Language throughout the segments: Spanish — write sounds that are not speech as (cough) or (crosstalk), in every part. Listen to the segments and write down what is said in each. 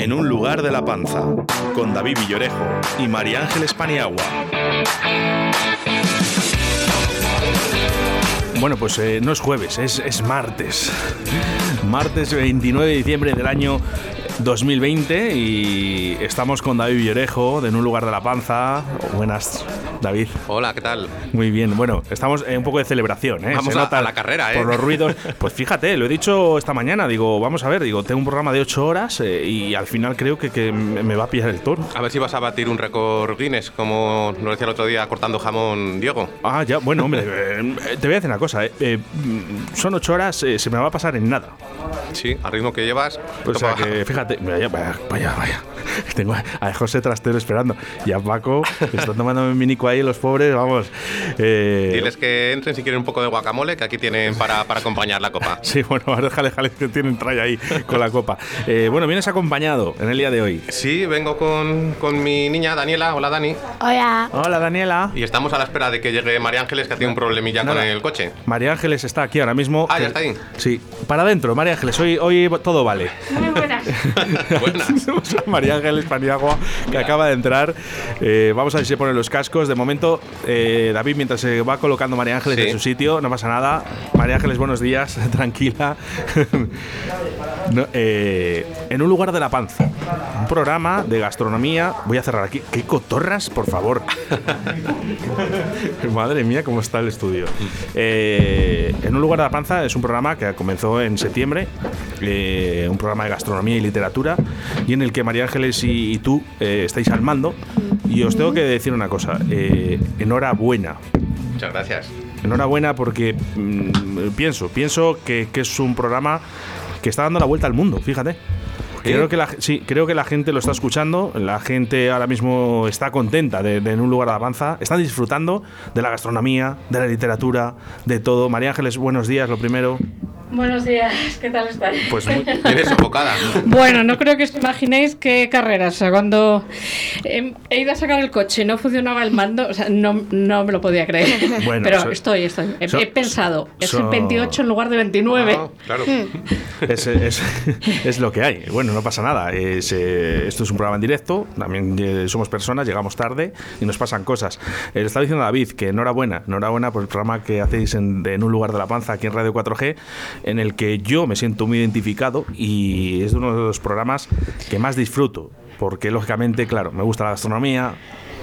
En un lugar de la panza, con David Villorejo y María Ángeles Paniagua. Bueno, pues eh, no es jueves, es, es martes. Martes 29 de diciembre del año 2020 y estamos con David Villorejo de En un lugar de la panza. Buenas, David. Hola, ¿qué tal? Muy bien. Bueno, estamos en un poco de celebración, ¿eh? Vamos Se a- nota a la carrera, ¿eh? Por los ruidos. Pues fíjate, lo he dicho esta mañana. Digo, vamos a ver, digo, tengo un programa de 8 horas eh, y al final creo que, que me va a pillar el tono. A ver si vas a batir un récord Guinness, como nos decía el otro día cortando jamón Diego. Ah, ya, bueno, hombre, (laughs) eh, te voy a decir una cosa. eh, eh, son 8 horas, eh, se me va a pasar en nada. Sí, al ritmo que llevas. O sea que, fíjate, vaya, vaya, vaya. (laughs) Tengo a José Trastero esperando. Y a Paco, que está tomando un minico ahí, los pobres, vamos. eh, Diles que entren si quieren un poco de guacamole, que aquí tienen para, para acompañar la copa. Sí, bueno, déjale, déjale que tienen tralla ahí con la copa. Eh, bueno, vienes acompañado en el día de hoy. Sí, vengo con, con mi niña Daniela. Hola, Dani. Hola. Hola, Daniela. Y estamos a la espera de que llegue María Ángeles, que tiene un problemilla con Nada. el coche. María Ángeles está aquí ahora mismo. Ah, ya está ahí. Sí, para adentro, María Ángeles, hoy, hoy todo vale. Muy buenas. (laughs) Buenas. (laughs) María Ángeles Paniagua, que acaba de entrar. Eh, vamos a ver si se ponen los cascos. De momento, eh, David, mientras se va colocando María Ángeles Sí. en su sitio, no pasa nada. María Ángeles, buenos días, (laughs) tranquila. (laughs) No, eh, en un lugar de la panza. Un programa de gastronomía. Voy a cerrar aquí. ¿Qué cotorras, por favor? (laughs) Madre mía, cómo está el estudio. Eh, en un lugar de la panza es un programa que comenzó en septiembre, un programa de gastronomía y literatura, y en el que María Ángeles y, y tú estáis al mando. Y os tengo que decir una cosa, eh, enhorabuena. Muchas gracias. Enhorabuena porque mm, pienso, pienso que, que es un programa que está dando la vuelta al mundo, fíjate. Creo que, la, sí, creo que la gente lo está escuchando, la gente ahora mismo está contenta de, de en un lugar de avanza, están disfrutando de la gastronomía, de la literatura, de todo. María Ángeles, buenos días, lo primero. Buenos días, ¿qué tal estáis? Pues muy- Vienes sofocada. (laughs) Bueno, no creo que os imaginéis qué carreras. O sea, cuando he, he ido a sacar el coche y no funcionaba el mando, o sea, no, no me lo podía creer. (laughs) Bueno, Pero so- estoy, estoy. He, so- he pensado, es so- el 28 en lugar de 29. Ah, claro. es, es- (laughs) es lo que hay. Bueno, no pasa nada. Es, eh, esto es un programa en directo. También eh, somos personas, llegamos tarde y nos pasan cosas. Eh, le estaba diciendo a David que enhorabuena, enhorabuena por el programa que hacéis en, de en un lugar de la panza aquí en Radio 4G, en el que yo me siento muy identificado y es uno de los programas que más disfruto. Porque, lógicamente, claro, me gusta la gastronomía.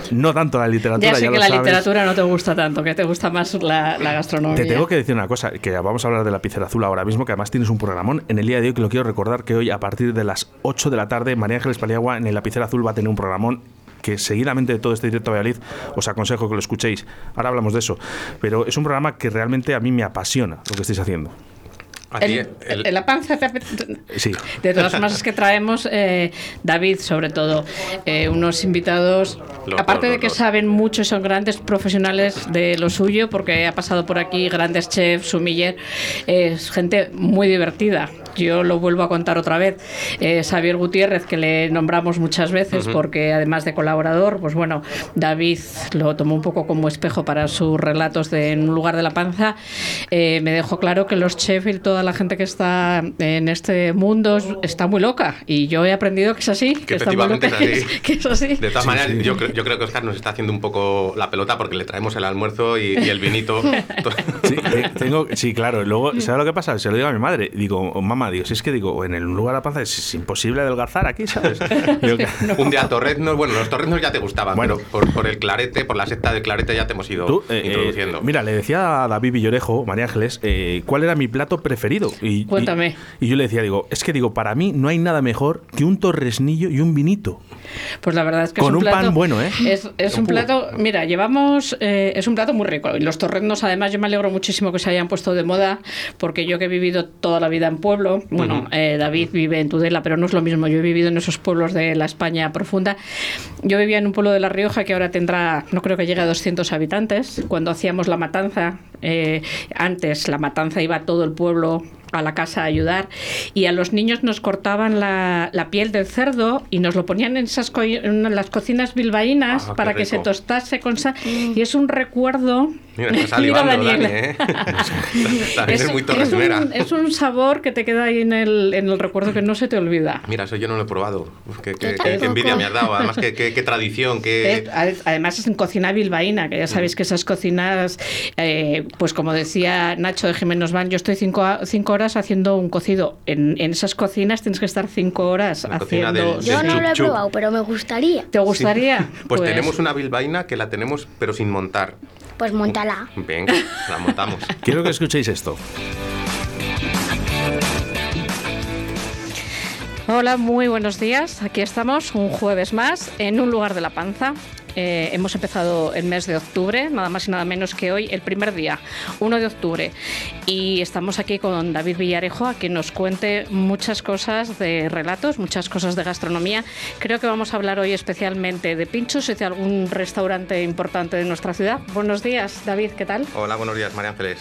No tanto la literatura, Ya sé ya que la sabes. literatura no te gusta tanto, que te gusta más la, la gastronomía. Te tengo que decir una cosa, que vamos a hablar de la pizarra azul ahora mismo, que además tienes un programón en el día de hoy que lo quiero recordar que hoy a partir de las 8 de la tarde María Ángeles Paliagua en el lapicera azul va a tener un programón que seguidamente de todo este directo a Valladolid os aconsejo que lo escuchéis. Ahora hablamos de eso, pero es un programa que realmente a mí me apasiona lo que estáis haciendo. El- el- el- la panza te apet- Sí. De todas formas es que traemos, eh, David, sobre todo, eh, unos invitados, Los aparte de los que saben mucho y son grandes profesionales de lo suyo, porque ha pasado por aquí grandes chefs, sumiller, es gente muy divertida. Yo lo vuelvo a contar otra vez. Eh, Xavier Gutiérrez, que le nombramos muchas veces, porque además de colaborador, pues bueno, David lo tomó un poco como espejo para sus relatos de En un lugar de la panza. Eh, me dejó claro que los chefs y toda la gente que está en este mundo es- está muy loca. Y yo he aprendido que es así, que, está muy efectivamente loca, es (laughs) que así. es, que es así. De todas Sí, maneras, sí. Yo, creo, yo creo que Oscar nos está haciendo un poco la pelota porque le traemos el almuerzo y, y el vinito. (laughs) Sí, te- tengo, sí, claro. Luego, ¿sabes lo que pasa? Se lo digo a mi madre. Digo, "Oh, mamá, digo, si es que digo, en el lugar de la panza es, es imposible adelgazar aquí, ¿sabes? (laughs) Un día torreznos, bueno, los torreznos ya te gustaban, Bueno. pero por, por el clarete, por la secta del clarete ya te hemos ido Tú, eh, introduciendo. eh, mira, le decía a David Villorejo, María Ángeles, eh, cuál era mi plato preferido. Y, Cuéntame. Y, y yo le decía, digo, es que digo, para mí no hay nada mejor que un torresnillo y un vinito. Pues la verdad es que Con es un, un pan plato, bueno, ¿eh? Es, es un plato, mira, llevamos, eh, es un plato muy rico. Y los torreznos, además, yo me alegro muchísimo que se hayan puesto de moda, porque yo que he vivido toda la vida en pueblo, pueblo. Bueno, eh, David vive en Tudela, pero no es lo mismo. Yo he vivido en esos pueblos de la España profunda. Yo vivía en un pueblo de La Rioja que ahora tendrá, no creo que llegue a 200 habitantes. Cuando hacíamos la matanza, eh, antes la matanza iba todo el pueblo a la casa a ayudar y a los niños nos cortaban la, la piel del cerdo y nos lo ponían en, esas co- en las cocinas bilbaínas Ah, para que se tostase con sal y es un recuerdo Mira, Daniel. (laughs) Dani, ¿eh? (laughs) Es, muy es un, es un sabor que te queda ahí en el, en el recuerdo que no se te olvida. Mira, eso yo no lo he probado. Uf, qué, qué- qué- qué envidia me has dado. Además, qué, qué- qué tradición, (laughs) Además es en cocina bilbaína, que ya sabéis que esas cocinas, eh, pues como decía Nacho de Jiménez Van, yo estoy cinco, a- cinco horas haciendo un cocido. En, en esas cocinas tienes que estar cinco horas La haciendo... del- Yo no lo he chup probado, pero me gustaría. ¿Te gustaría? (laughs) Pues, tenemos una bilbaína que la tenemos, pero sin montar. Pues montala. Venga, la montamos. (laughs) Quiero que escuchéis esto. Hola, muy buenos días. Aquí estamos un jueves más en un lugar de la panza. Eh, hemos empezado el mes de octubre, nada más y nada menos que hoy, el primer día, 1 de octubre. Y estamos aquí con David Villarejo a que nos cuente muchas cosas de relatos, muchas cosas de gastronomía. Creo que vamos a hablar hoy especialmente de pinchos y de algún restaurante importante de nuestra ciudad. Buenos días, David, ¿qué tal? Hola, buenos días, María Ángeles.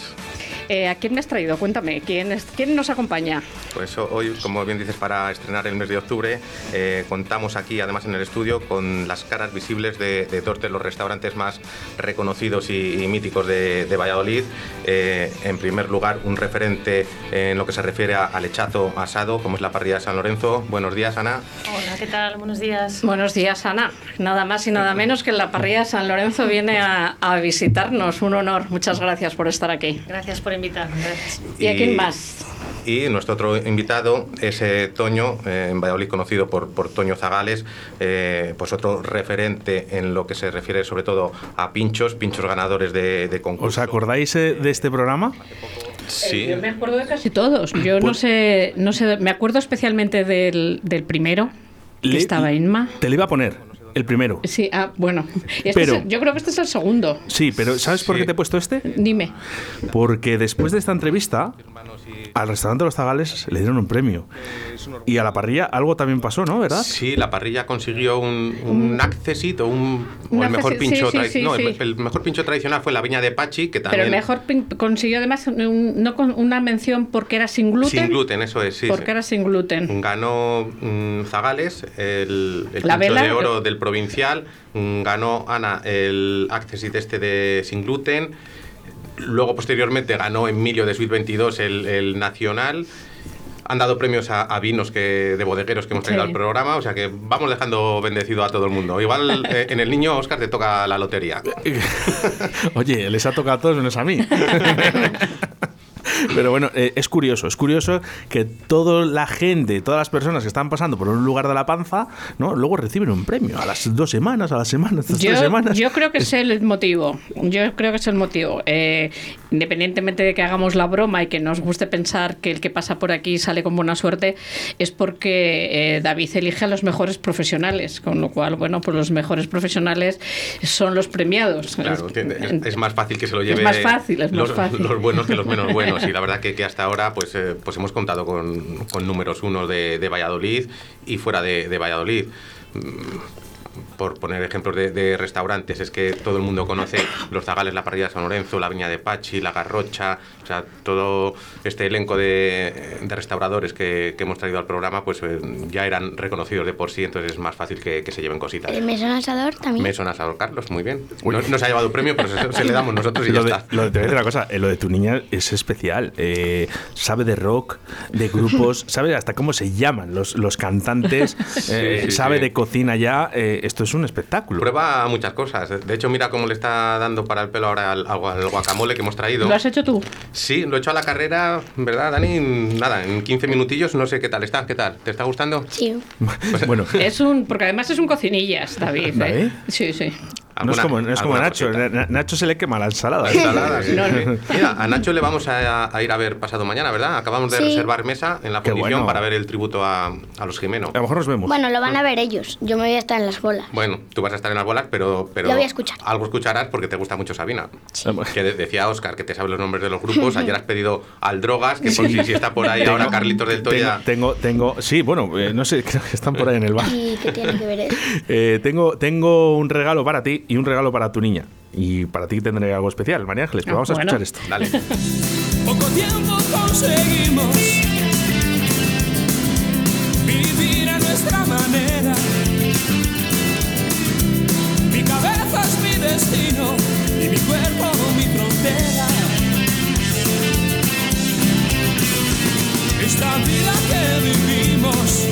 Eh, ¿A quién me has traído? Cuéntame, ¿quién, es- quién nos acompaña? Pues ho- hoy, como bien dices, para estrenar el mes de octubre, eh, contamos aquí, además en el estudio, con las caras visibles de, de dos de los restaurantes más reconocidos y, y míticos de, de Valladolid. Eh, en primer lugar, un referente en lo que se refiere a- al lechazo asado, como es la parrilla de San Lorenzo. Buenos días, Ana. Hola, ¿qué tal? Buenos días. Buenos días, Ana. Nada más y nada menos que la parrilla de San Lorenzo viene a, a visitarnos. Un honor. Muchas gracias por estar aquí. Gracias por invitarme. Gracias. ¿Y, a quién más? Y nuestro otro invitado es eh, Toño, eh, en Valladolid conocido por, por Toño Zagales, eh, pues otro referente en lo que se refiere sobre todo a pinchos, pinchos ganadores de, de concurso. ¿Os acordáis eh, de este programa? Sí. Yo me acuerdo de casi todos. Yo no Pues- sé, no sé, me acuerdo especialmente del, del primero, que Le- estaba Inma. Te lo iba a poner, el primero. Sí, ah, bueno. Este Pero- es el- yo creo que este es el segundo. Sí, pero ¿sabes por qué te he puesto este? Dime. Porque después de esta entrevista, al restaurante Los Zagales le dieron un premio. Y a la parrilla algo también pasó, ¿no? ¿Verdad? Sí, la parrilla consiguió un, un accesit o, un, o Un el mejor pincho sí, sí, sí, no, el- sí. El, mejor pincho tradicional fue la viña de Pachi, que Pero también el mejor pin- consiguió además un- no con una mención porque era sin gluten. sin gluten, eso es, sí. Porque sí. era sin gluten. Ganó mm, Zagales el, el La pincho vela. de oro del provincial, mm, ganó Ana el accesit este de sin gluten, luego posteriormente ganó Emilio de Suite 22 el, el nacional. Han dado premios a, a vinos que, de bodegueros que hemos traído Sí. al programa, o sea que vamos dejando bendecido a todo el mundo. Igual (laughs) eh, en el niño Oscar te toca la lotería. (laughs) Oye, les ha tocado a todos menos a mí. (laughs) Pero bueno, eh, es curioso, es curioso que toda la gente, todas las personas que están pasando por un lugar de la panza, ¿no? Luego reciben un premio a las dos semanas, a las semanas, a las Yo, tres semanas. yo creo que es el motivo. Yo creo que es el motivo. Eh, independientemente de que hagamos la broma y que nos guste pensar que el que pasa por aquí sale con buena suerte, es porque eh, David elige a los mejores profesionales. Con lo cual, bueno, pues los mejores profesionales son los premiados. Claro, Es- es, es más fácil que se lo Es lleve más fácil, es más los, fácil. los buenos que los menos buenos. Y la verdad que, que hasta ahora pues, eh, pues hemos contado con, con números uno de, de Valladolid y fuera de, de Valladolid. Por poner ejemplos de, de restaurantes, es que todo el mundo conoce los Zagales, la parrilla de San Lorenzo, la Viña de Pachi, la Garrocha, o sea, todo este elenco de, de restauradores que, que hemos traído al programa, pues eh, ya eran reconocidos de por sí, entonces es más fácil que, que se lleven cositas. El mesón asador también. Me suena Asador Carlos, muy bien. No, no se ha llevado premio, pero se, se le damos nosotros y (laughs) ya lo de, está. lo de- te voy a decir una cosa, eh, lo de tu niña es especial. Eh, sabe de rock, de grupos, (laughs) sabe hasta cómo se llaman los, los cantantes, eh, sí, sabe sí. de cocina ya. eh, esto es un espectáculo. Prueba muchas cosas. De hecho, mira cómo le está dando para el pelo ahora al, al guacamole que hemos traído. ¿Lo has hecho tú? Sí, lo he hecho a la carrera, ¿verdad, Dani? Nada, en 15 minutillos, no sé qué tal está. ¿Qué tal? ¿Te está gustando? Sí. (laughs) bueno, Es un, porque además es un cocinillas, David. ¿eh? ¿Vale? Sí, sí. No es como, no es como Nacho. cosita. Nacho se le quema la ensalada. Ensalada, sí, No, sí. no. Mira, a Nacho le vamos a, a ir a ver pasado mañana, ¿verdad? Acabamos de Sí. reservar mesa en la fundición bueno. para ver el tributo a, a los Jimeno. A lo mejor nos vemos. Bueno, lo van a ver ellos. Yo me voy a estar en las bolas. Bueno, tú vas a estar en las bolas, pero, pero Lo voy a escuchar. algo escucharás porque te gusta mucho Sabina. Sí. Que de- decía Oscar que te sabe los nombres de los grupos. (laughs) Ayer has pedido al Drogas, que por si, si está por ahí ahora Carlitos del Toya. Tengo, tengo, tengo- sí, bueno, eh, no sé, (laughs) creo que están por ahí en el bar. ¿Y qué tiene que ver eso? (laughs) Eh, tengo, tengo un regalo para ti y un regalo para tu niña. Y para ti tendré algo especial, María Ángeles. Pero Ah, vamos a bueno. escuchar esto. Dale. Poco tiempo conseguimos vivir a nuestra manera. Mi cabeza es mi destino y mi cuerpo mi frontera. Esta vida que vivimos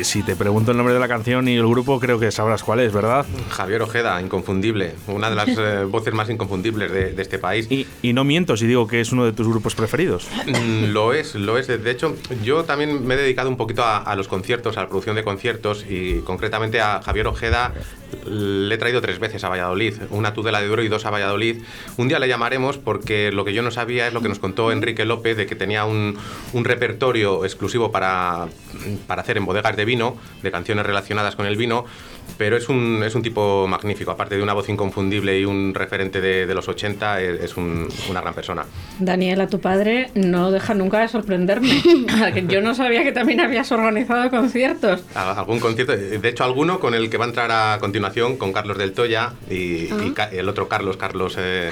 Eh, si te pregunto el nombre de la canción y el grupo, creo que sabrás cuál es, ¿verdad? Javier Ojeda, inconfundible. Una de las (laughs) eh, voces más inconfundibles de, de este país. Y, y no miento si digo que es uno de tus grupos preferidos. Mm, Lo es, lo es. De hecho, yo también me he dedicado un poquito a, a los conciertos, a la producción de conciertos y concretamente a Javier Ojeda le he traído tres veces a Valladolid, una Tudela de Duero y dos a Valladolid. Un día le llamaremos porque lo que yo no sabía es lo que nos contó Enrique López de que tenía un, un repertorio exclusivo para, para hacer en bodegas de vino, de canciones relacionadas con el vino, pero es un, es un tipo magnífico, aparte de una voz inconfundible y un referente de, de los 80, es, es un- una gran persona. Daniela, tu padre no deja nunca de sorprenderme. (laughs) Yo no sabía que también habías organizado conciertos. Algún concierto, de hecho alguno con el que va a entrar a continuación con Carlos del Toya y, y Ca- el otro Carlos, Carlos eh,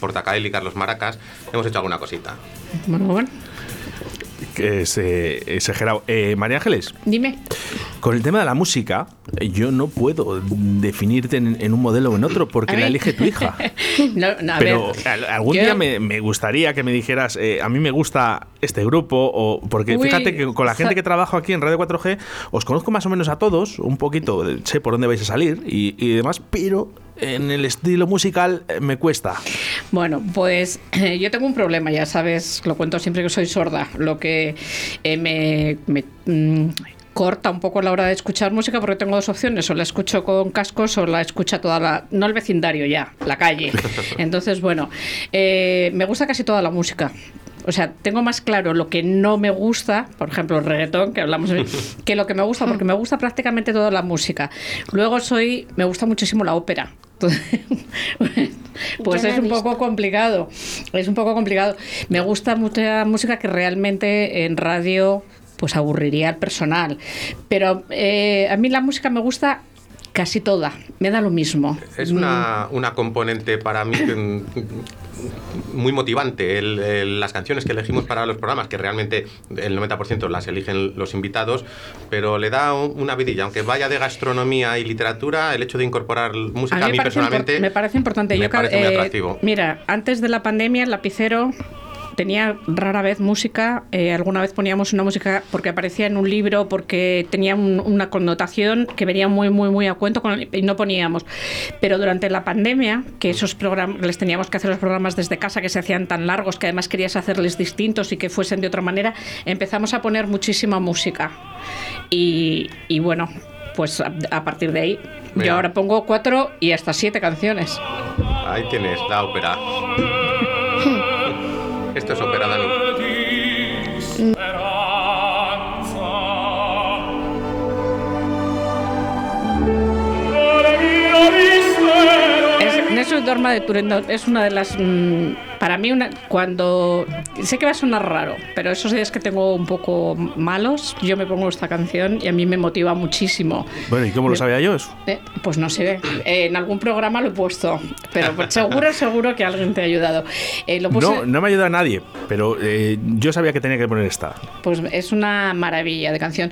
Portacael y Carlos Maracas, hemos hecho alguna cosita. Bueno, bueno, Que es eh, exagerado. Eh, María Ángeles, dime. Con el tema de la música, yo no puedo definirte en, en un modelo o en otro porque la elige tu hija. (laughs) No, no, a Pero ver, algún yo- día me, me gustaría que me dijeras, eh, a mí me gusta este grupo, o porque Uy, fíjate que con la gente que trabajo aquí en Radio 4G, os conozco más o menos a todos, un poquito, sé por dónde vais a salir y, y demás, pero en el estilo musical eh, me cuesta. Bueno, pues (clears throat) yo tengo un problema, ya sabes, lo cuento siempre que soy sorda, lo que eh, me, me, mm, corta un poco la hora de escuchar música porque tengo dos opciones, o la escucho con cascos o la escucha toda la, no el vecindario ya, la calle. (laughs) Entonces, bueno, eh, me gusta casi toda la música. O sea, tengo más claro lo que no me gusta, por ejemplo, el reggaetón, que hablamos, de- (laughs) que lo que me gusta, porque me gusta prácticamente toda la música. Luego soy, me gusta muchísimo la ópera. (laughs) pues es un visto. poco complicado. Es un poco complicado. Me gusta mucha música que realmente en radio pues aburriría al personal. Pero eh, a mí la música me gusta casi toda. Me da lo mismo. Es una, una componente para mí mm, muy motivante. El- el- las canciones que elegimos para los programas, que realmente el 90% las eligen los invitados, pero le da un- una vidilla. Aunque vaya de gastronomía y literatura, el hecho de incorporar música a mí, personalmente me parece importante. me Yo, parece muy eh, atractivo. mira, antes de la pandemia, el lapicero tenía rara vez música. eh, alguna vez poníamos una música porque aparecía en un libro, porque tenía un- una connotación que venía muy, muy, muy a cuento con el- y no poníamos. Pero durante la pandemia, que esos programas, les teníamos que hacer los programas desde casa que se hacían tan largos, que además querías hacerles distintos y que fuesen de otra manera, empezamos a poner muchísima música. Y, y bueno. Pues a, a partir de ahí, Mira. yo ahora pongo cuatro y hasta siete canciones. Ahí tienes la ópera. Dorma de Turandot es una de las. mm, para mí, una, cuando. Sé que va a sonar raro, pero esos días que tengo un poco malos, yo me pongo esta canción y a mí me motiva muchísimo. Bueno, ¿y cómo lo sabía yo eso? Eh, pues no sé, eh, en algún programa lo he puesto, pero pues seguro, (laughs) seguro que alguien te ha ayudado. Eh, lo puse, No, no me ayuda a nadie, pero eh, yo sabía que tenía que poner esta. Pues es una maravilla de canción.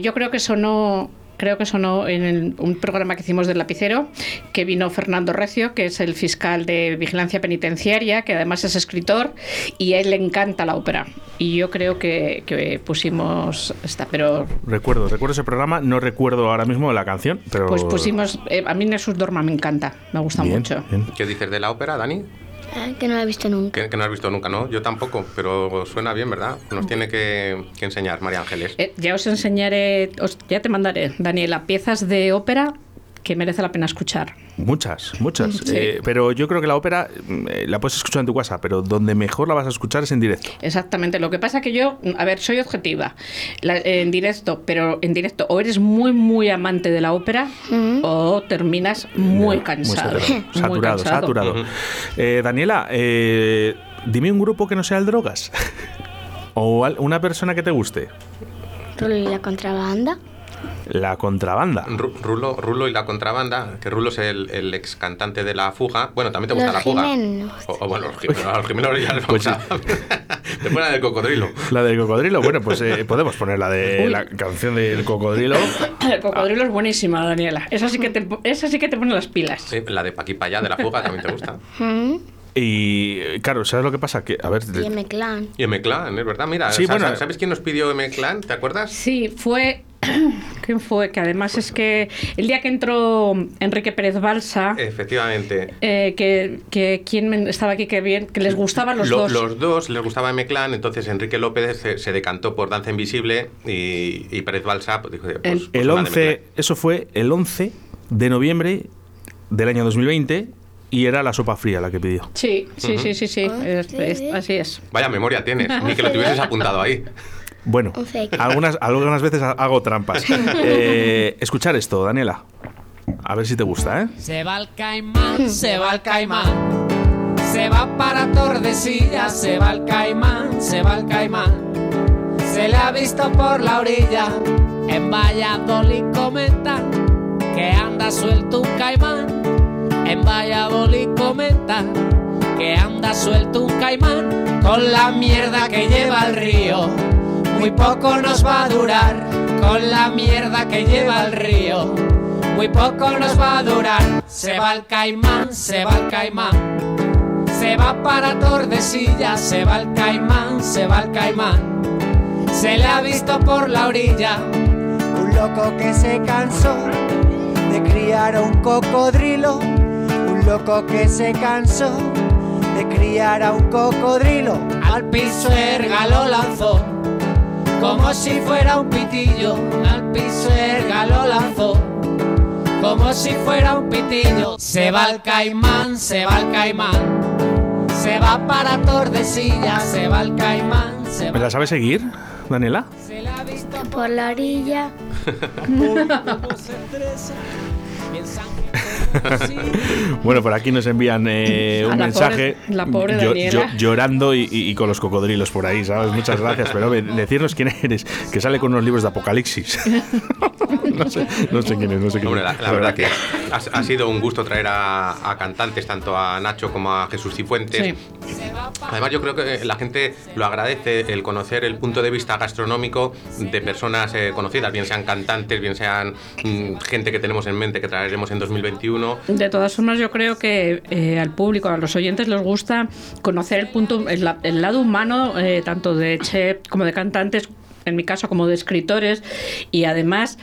Yo creo que sonó. Creo que sonó en el- un programa que hicimos del lapicero, que vino Fernando Recio, que es el fiscal de vigilancia penitenciaria, que además es escritor, y a él le encanta la ópera. Y yo creo que, que pusimos esta, pero Recuerdo, recuerdo ese programa, no recuerdo ahora mismo la canción, pero... pues pusimos. eh, a mí Nessus Dorma me encanta, me gusta Bien, mucho. bien. ¿Qué dices de la ópera, Dani? Ah, que no la he visto nunca. Que, que no has visto nunca, ¿no? Yo tampoco, pero suena bien, ¿verdad? Nos tiene que, que enseñar María Ángeles. Eh, ya os enseñaré, os- ya te mandaré, Daniela, piezas de ópera que merece la pena escuchar. Muchas, muchas. Sí. Eh, pero yo creo que la ópera mm, eh, la puedes escuchar en tu casa, pero donde mejor la vas a escuchar es en directo. Exactamente. Lo que pasa que yo, a ver, soy objetiva La- en directo, pero en directo o eres muy, muy amante de la ópera o terminas muy cansado. saturado, (laughs) Muy saturado. cansado. saturado. Ujú. Eh, Daniela, eh, dime un grupo que no sea el drogas. (laughs) o al- una persona que te guste. La contrabanda. La contrabanda. Ru- Rulo, Rulo y la contrabanda, que Rulo es el, el ex cantante de la fuga. Bueno, también te gusta Los la fuga. O, o bueno, los Jiménez, a los Jiménez ya les Pues. (laughs) Te ponen del cocodrilo. La del cocodrilo. Bueno, pues eh, podemos poner la de Uy. la canción del cocodrilo. (coughs) El cocodrilo es buenísima, Daniela. Esa sí que te, esa sí que te pone las pilas. Sí, la de Paqui Payá de la fuga también te gusta. Mm. Y claro, ¿sabes lo que pasa? Que, a ver, Y M-Clan. Y M-Clan, es verdad. Mira, Sí, ¿sabes, bueno. ¿sabes quién nos pidió M-Clan? ¿Te acuerdas? Sí, fue. (coughs) ¿Quién fue? Que además es que el día que entró Enrique Pérez Balsa. Efectivamente. Eh, que, que quién estaba aquí que bien, que les gustaban los Lo- dos. Los dos les gustaba M-Clan, entonces Enrique López se, se decantó por Danza Invisible y, y Pérez Balsa pues, dijo, pues, El- pues el una de 11, M-Clan. eso fue el 11 de noviembre del año 2020 y era la sopa fría la que pidió. Sí, sí, sí, sí, sí. Ah, es- sí. es- así es. Vaya memoria tienes, ni que lo (laughs) tuvieses apuntado ahí. Bueno, 11. algunas, algunas veces ha- hago trampas. (laughs) Eh, escuchar esto, Daniela. A ver si te gusta, ¿eh? Se va el caimán, se va el caimán. Se va para Tordesillas, se va el caimán, se va el caimán. Se le ha visto por la orilla. En Valladolid comentan que anda suelto un caimán. En Valladolid comentan que anda suelto un caimán con la mierda que lleva el río. Muy poco nos va a durar con la mierda que lleva el río. Muy poco nos va a durar. Se va el caimán, se va el caimán. Se va para Tordesillas, se va el caimán, se va el caimán. Se le ha visto por la orilla. Un loco que se cansó de criar a un cocodrilo. Un loco que se cansó de criar a un cocodrilo. Al piso erga lo lanzó, como si fuera un pitillo. Al piso erga lo lanzó, como si fuera un pitillo. Se va el caimán, se va el caimán. Se va para Tordesillas, se va el caimán, se ¿Me va. la sabes seguir, Daniela? Se le ha visto Por la orilla. (laughs) (laughs) Bueno, por aquí nos envían eh, (laughs) un la mensaje pobre- la pobre llorando y, y- y con los cocodrilos por ahí, ¿sabes? Muchas gracias, pero ve, (laughs) decirnos quién eres, que sale con unos libros de apocalipsis. no, sé, no sé quién es, no sé quién Hombre, es. la, la verdad que ha, ha sido un gusto traer a, a cantantes, tanto a Nacho como a Jesús Cifuentes. Sí. Además, yo creo que la gente lo agradece el conocer el punto de vista gastronómico de personas eh, conocidas, bien sean cantantes, bien sean mm, gente que tenemos en mente que traeremos en 2021. De todas formas, yo creo que eh, al público, a los oyentes, les gusta conocer el punto, el, el lado humano, eh, tanto de chef como de cantantes, en mi caso como de escritores, y además.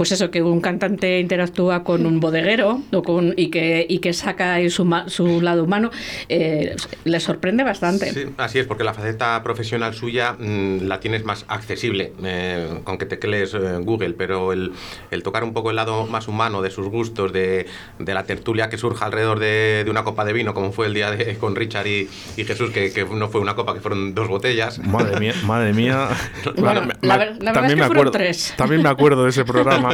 Pues eso, que un cantante interactúa con un bodeguero o con, y, que, y que saca ahí su, su lado humano, eh, le sorprende bastante. Sí, así es, porque la faceta profesional suya mm, la tienes más accesible, eh, con que teclees eh, Google, pero el, el tocar un poco el lado más humano de sus gustos, de, de la tertulia que surja alrededor de, de una copa de vino, como fue el día de, con Richard y, y Jesús, que, que no fue una copa, que fueron dos botellas. Madre mía, madre mía. (laughs) Bueno, Me- la me- la verdad también es que me fueron acuerdo, tres. También me acuerdo de ese programa.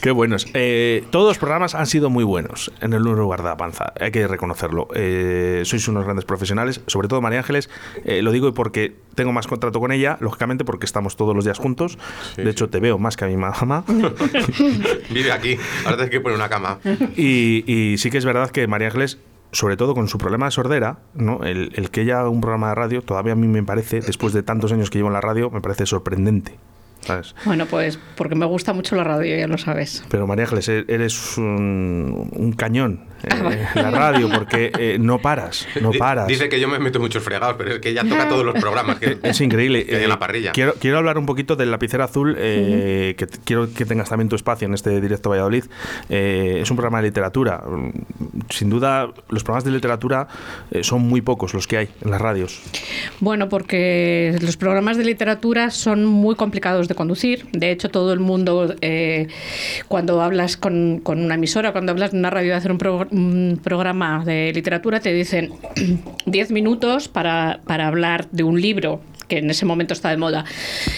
Qué buenos. Eh, todos los programas han sido muy buenos en el lugar de la panza, hay que reconocerlo. Eh, sois unos grandes profesionales, sobre todo María Ángeles, eh, lo digo porque tengo más contrato con ella, lógicamente porque estamos todos los días juntos. de hecho, te veo más que a mi mamá. (laughs) Vive aquí, ahora tienes que poner una cama. Y, y sí que es verdad que María Ángeles sobre todo con su problema de sordera, ¿no? el, el que ella haga un programa de radio, todavía a mí me parece, después de tantos años que llevo en la radio, me parece sorprendente. ¿Sabes? Bueno, pues porque me gusta mucho la radio, ya lo sabes. Pero María Ángeles, e- eres un, un cañón eh, en la radio, porque eh, no paras, no paras. Dice que yo me meto muchos fregados, pero es que ella toca todos los programas que, Es increíble. que hay en Eh, la parrilla. Quiero, quiero hablar un poquito del lapicero azul, eh, que quiero que tengas también tu espacio en este directo Valladolid. Eh, es un programa de literatura. Mm, Sin duda, los programas de literatura eh, son muy pocos los que hay en las radios. Bueno, porque los programas de literatura son muy complicados de conducir. De hecho, todo el mundo, eh, cuando hablas con, con una emisora, cuando hablas de una radio de hacer un, pro- un programa de literatura, te dicen (clears throat) 10 minutos para, para hablar de un libro que en ese momento está de moda.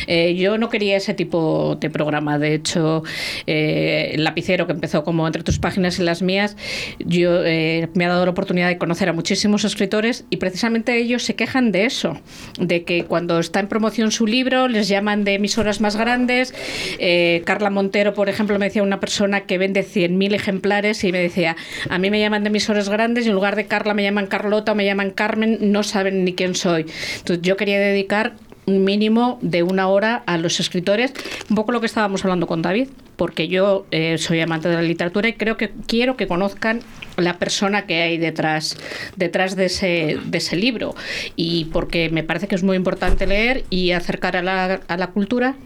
Eh, yo no quería ese tipo de programa. De hecho, eh, el lapicero que empezó como entre tus páginas y las mías, yo eh, me ha dado la oportunidad de conocer a muchísimos escritores y precisamente ellos se quejan de eso, de que cuando está en promoción su libro les llaman de emisoras más grandes. Eh, Carla Montero, por ejemplo, me decía una persona que vende 100.000 ejemplares y me decía, a mí me llaman de emisoras grandes y en lugar de Carla me llaman Carlota o me llaman Carmen, no saben ni quién soy. Entonces yo quería dedicar un mínimo de una hora a los escritores, un poco lo que estábamos hablando con David, porque yo eh, soy amante de la literatura y creo que quiero que conozcan la persona que hay detrás, detrás de, ese, de ese libro. Y porque me parece que es muy importante leer y acercar a la, a la cultura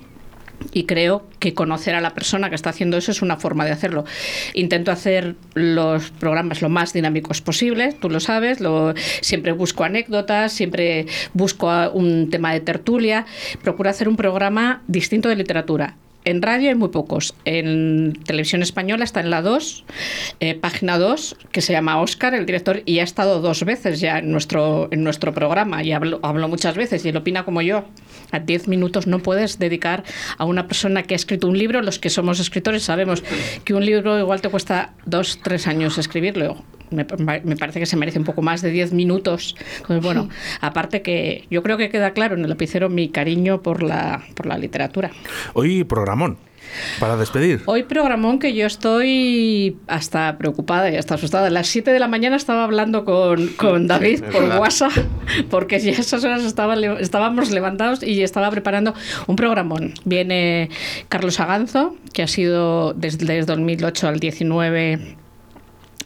y creo que conocer a la persona que está haciendo eso es una forma de hacerlo. Intento hacer los programas lo más dinámicos posible, tú lo sabes, lo, siempre busco anécdotas, siempre busco un tema de tertulia, procuro hacer un programa distinto de literatura. En radio hay muy pocos. En televisión española está en la 2, eh, página 2, que se llama Oscar, el director, y ha estado dos veces ya en nuestro, en nuestro programa y hablo, hablo muchas veces y él opina como yo. A 10 minutos no puedes dedicar a una persona que ha escrito un libro. Los que somos escritores sabemos que un libro igual te cuesta dos, tres años escribirlo. Me, me parece que se merece un poco más de 10 minutos. Bueno, aparte que yo creo que queda claro en el lapicero mi cariño por la, por la literatura. Hoy programón, para despedir. Hoy programón que yo estoy hasta preocupada y hasta asustada. A las 7 de la mañana estaba hablando con, con David por. WhatsApp, porque ya a esas horas estaba, estábamos levantados y estaba preparando un programón. Viene Carlos Aganzo, que ha sido desde, desde 2008 al 19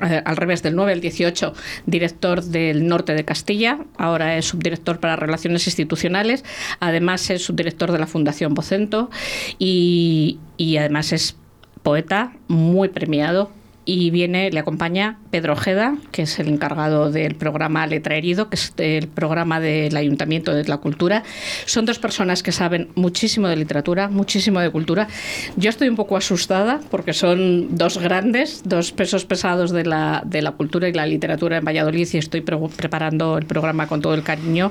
eh, al revés, del 9 al 18, director del norte de Castilla, ahora es subdirector para Relaciones Institucionales, además es subdirector de la Fundación Vocento y, y además es poeta muy premiado. Y viene, le acompaña Pedro Ojeda, que es el encargado del programa Letra Herido, que es el programa del Ayuntamiento de la Cultura. Son dos personas que saben muchísimo de literatura, muchísimo de cultura. Yo estoy un poco asustada porque son dos grandes, dos pesos pesados de la, de la cultura y la literatura en Valladolid y estoy pre- preparando el programa con todo el cariño.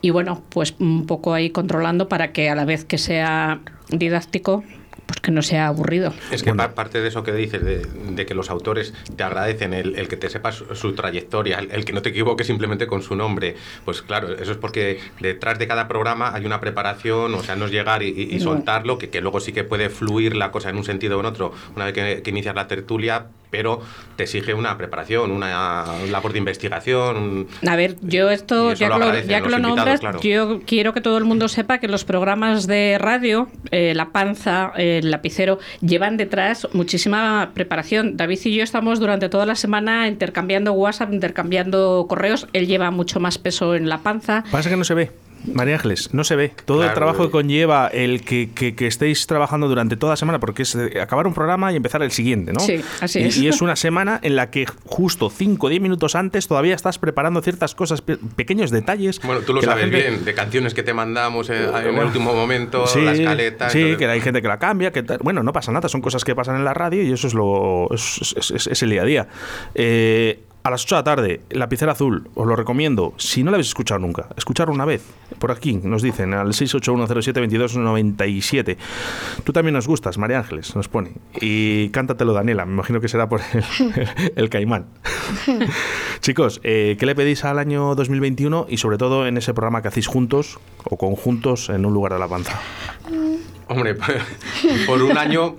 Y bueno, pues un poco ahí controlando para que a la vez que sea didáctico, pues que no sea aburrido. Es que pa- parte de eso que dices, de, de que los autores te agradecen el, el que te sepas su, su trayectoria, el, el que no te equivoques simplemente con su nombre, pues claro, eso es porque detrás de cada programa hay una preparación, o sea, no es llegar y, y- y No. soltarlo, que, que luego sí que puede fluir la cosa en un sentido o en otro una vez que, que inicias la tertulia, pero te exige una preparación, una labor de investigación. un- A ver, yo esto, ya lo que lo, ya que nombras, claro. yo quiero que todo el mundo sepa que los programas de radio, eh, La Panza, eh, El Lapicero, llevan detrás muchísima preparación. David y yo estamos durante toda la semana intercambiando WhatsApp, intercambiando correos. Él lleva mucho más peso en La Panza. Pasa que no se ve. María Ángeles, no se ve. Todo el trabajo que conlleva el que, que- que estéis trabajando durante toda la semana, porque es eh, acabar un programa y empezar el siguiente, ¿no? Sí, así y, es. y es una semana en la que justo 5 o 10 minutos antes todavía estás preparando ciertas cosas, pe- pequeños detalles. Bueno, tú lo sabes gente- bien, de canciones que te mandamos eh, en el último momento, Sí, la escaleta. sí, entonces- que hay gente que la cambia, que tal. bueno, no pasa nada, son cosas que pasan en la radio y eso es lo es, es- es- es el día a día. Eh, a las 8 de la tarde, Lapicera Azul, os lo recomiendo. Si no la habéis escuchado nunca, escucharlo una vez. Por aquí nos dicen al 681072297. Tú también nos gustas, María Ángeles, nos pone. Y cántatelo, Daniela. Me imagino que será por el, (laughs) el caimán. (laughs) Chicos, eh, ¿qué le pedís al año 2021 y sobre todo en ese programa que hacéis juntos o conjuntos en un lugar de la panza? Hombre, (laughs) por un año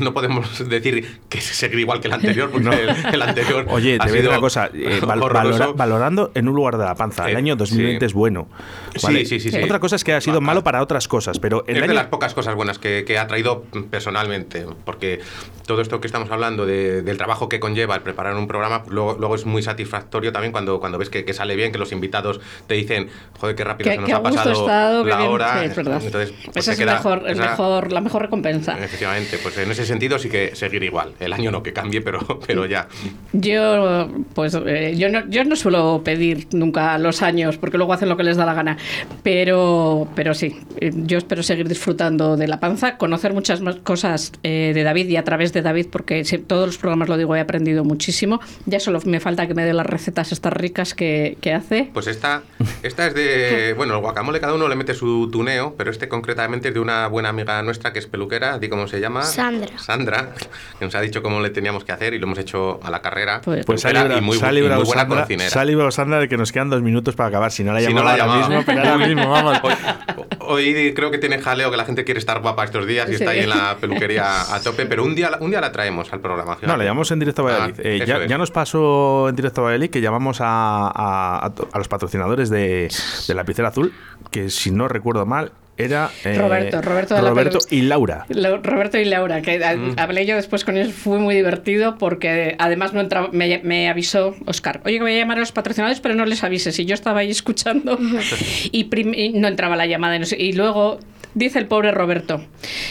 no podemos decir que seguir igual que el anterior, porque No. el, el anterior. Oye, ha te voy a decir sido una cosa. eh, (laughs) val- valora- valorando en un lugar de la panza. El Eh, año 2020 sí. es bueno. Sí, ¿vale? sí, sí, sí. Otra cosa es que ha sido malo para otras cosas, pero el es de año... las pocas cosas buenas que, que ha traído personalmente, porque todo esto que estamos hablando de- del trabajo que conlleva el preparar un programa, luego, luego es muy satisfactorio también cuando, cuando ves que, que sale bien, que los invitados te dicen, joder, qué rápido Que, se nos ha pasado estado, la bien. hora. Sí, es verdad. Entonces, pues Esa es el queda mejor, el esa- mejor, la mejor recompensa. Efectivamente, pues en ese sentido sí que seguir igual. El año no que cambie, pero, pero ya. Yo, pues, eh, yo, no, yo no suelo pedir nunca los años, porque luego hacen lo que les da la gana. Pero, pero sí, yo espero seguir disfrutando de la panza, conocer muchas más cosas eh, de David y a través de David, porque si- todos los programas lo digo, he aprendido muchísimo. Ya solo me falta que me dé las recetas estas ricas que, que hace. Pues esta, esta es de. (laughs) Bueno, el guacamole cada uno le mete su tuneo, pero este concretamente es de una buena amiga nuestra que es peluquera, di cómo se llama. Sandra. Sandra, que nos ha dicho cómo le teníamos que hacer y lo hemos hecho a la carrera. Pues- Pues se ha Peluquera librado, y muy, y librado muy buena Sandra, cocinera. se ha librado Sandra de que nos quedan dos minutos para acabar. Si no la Si no la ahora mismo, pero ahora mismo, vamos. Hoy, hoy creo que tiene jaleo que la gente quiere estar guapa estos días y Sí. está ahí en la peluquería a tope, pero un día, la- un día la traemos al programa. No, le llamamos en directo a Valladolid. Ah, Eh, ya, ya nos pasó en directo a Valladolid que llamamos a, a- a to- a los patrocinadores de, de la Lapicera Azul, que si no recuerdo mal, era eh, Roberto, Roberto de la Roberto y Laura. Lo- Roberto y Laura, que a- Mm. hablé yo después con ellos, fue muy divertido porque además no entraba, me, me avisó Oscar, oye que voy a llamar a los patrocinadores, pero no les avises. Y yo estaba ahí escuchando (laughs) y, prim- y no entraba la llamada. y no sé- Y luego dice el pobre Roberto,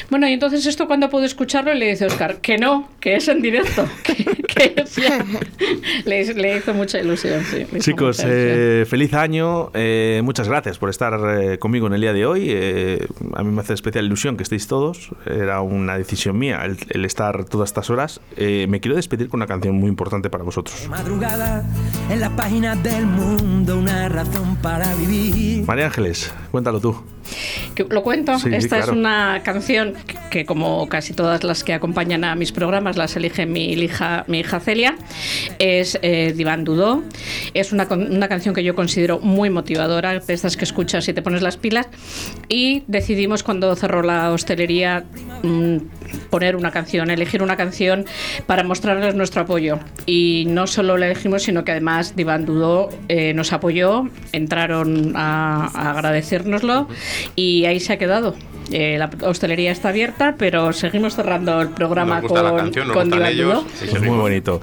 bueno, y entonces esto cuándo puedo escucharlo? Le dice Oscar, que no, que es en directo. (laughs) Que, que es ya. (laughs) le, le hizo mucha ilusión, sí. Chicos, mucha ilusión. eh, feliz año. eh, muchas gracias por estar eh, conmigo en el día de hoy. eh, a mí me hace especial ilusión que estéis todos. Era una decisión mía el, el estar todas estas horas. Eh, me quiero despedir con una canción muy importante para vosotros. Madrugada en las páginas del mundo, una razón para vivir. María Ángeles, cuéntalo tú. Que- ¿Lo cuento? Sí, sí, Esta es claro. una canción que, que, como casi todas las que acompañan a mis programas, las elige mi hija, mi hija Celia. Es eh, Divan Dudó. Es una, una canción que yo considero muy motivadora, de estas que escuchas y te pones las pilas. Y decidimos cuando cerró la hostelería mm, poner una canción, elegir una canción para mostrarles nuestro apoyo. Y no solo la elegimos, sino que además Divan Dudó eh, nos apoyó, entraron a, a agradecérnoslo y ahí se ha quedado. Eh, la hostelería está abierta, pero seguimos cerrando el programa Nos gusta la con, canción, nos con gustan Divan ellos. Dudó. Sí, Pues muy bonito.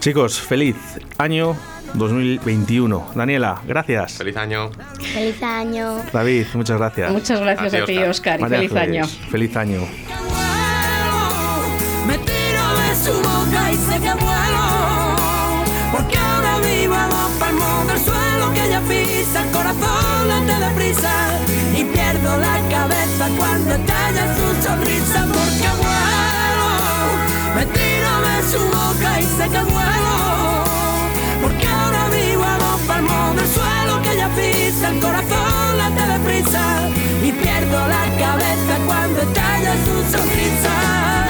Chicos, feliz año 2021. Daniela, gracias. Feliz año. Feliz año. David, muchas gracias. Muchas gracias Así, a ti, Óscar. Oscar, y feliz año. Feliz año. Me tiro de su boca y sé que vuelo. Vivo a dos palmos del suelo que ella pisa. El corazón late deprisa. Y pierdo la cabeza cuando estalla su sonrisa. Porque vuelo. Me tiro de su boca y sé que vuelo. Porque ahora vivo a dos palmos del suelo que ella pisa. El corazón late deprisa. Y pierdo la cabeza cuando estalla su sonrisa.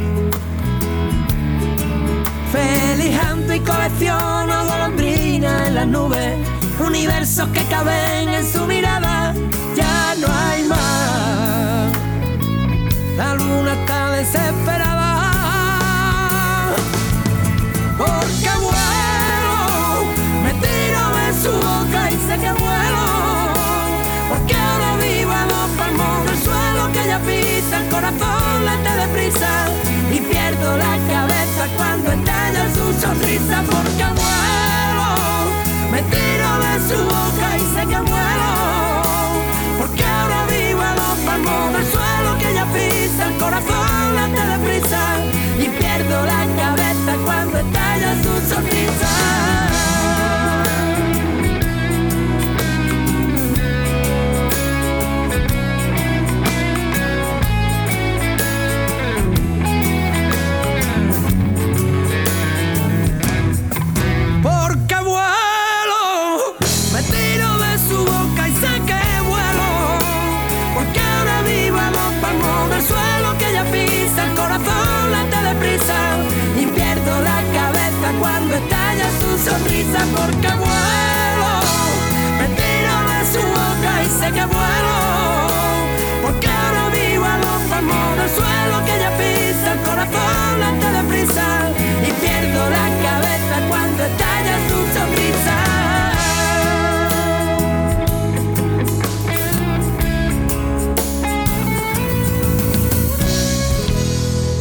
Felizando y colecciono golondrinas en las nubes, universos que caben en su mirada, ya no hay más. La luna está desesperada. Porque vuelo, me tiro de su boca y sé que vuelo. Porque ahora vivo a dos palmos del suelo que ella pisa, el corazón late deprisa. Porque vuelo. Me tiro de su boca y sé que vuelo. Porque ahora vivo a los palmos del suelo que ella pisa, el corazón late deprisa y pierdo la cabeza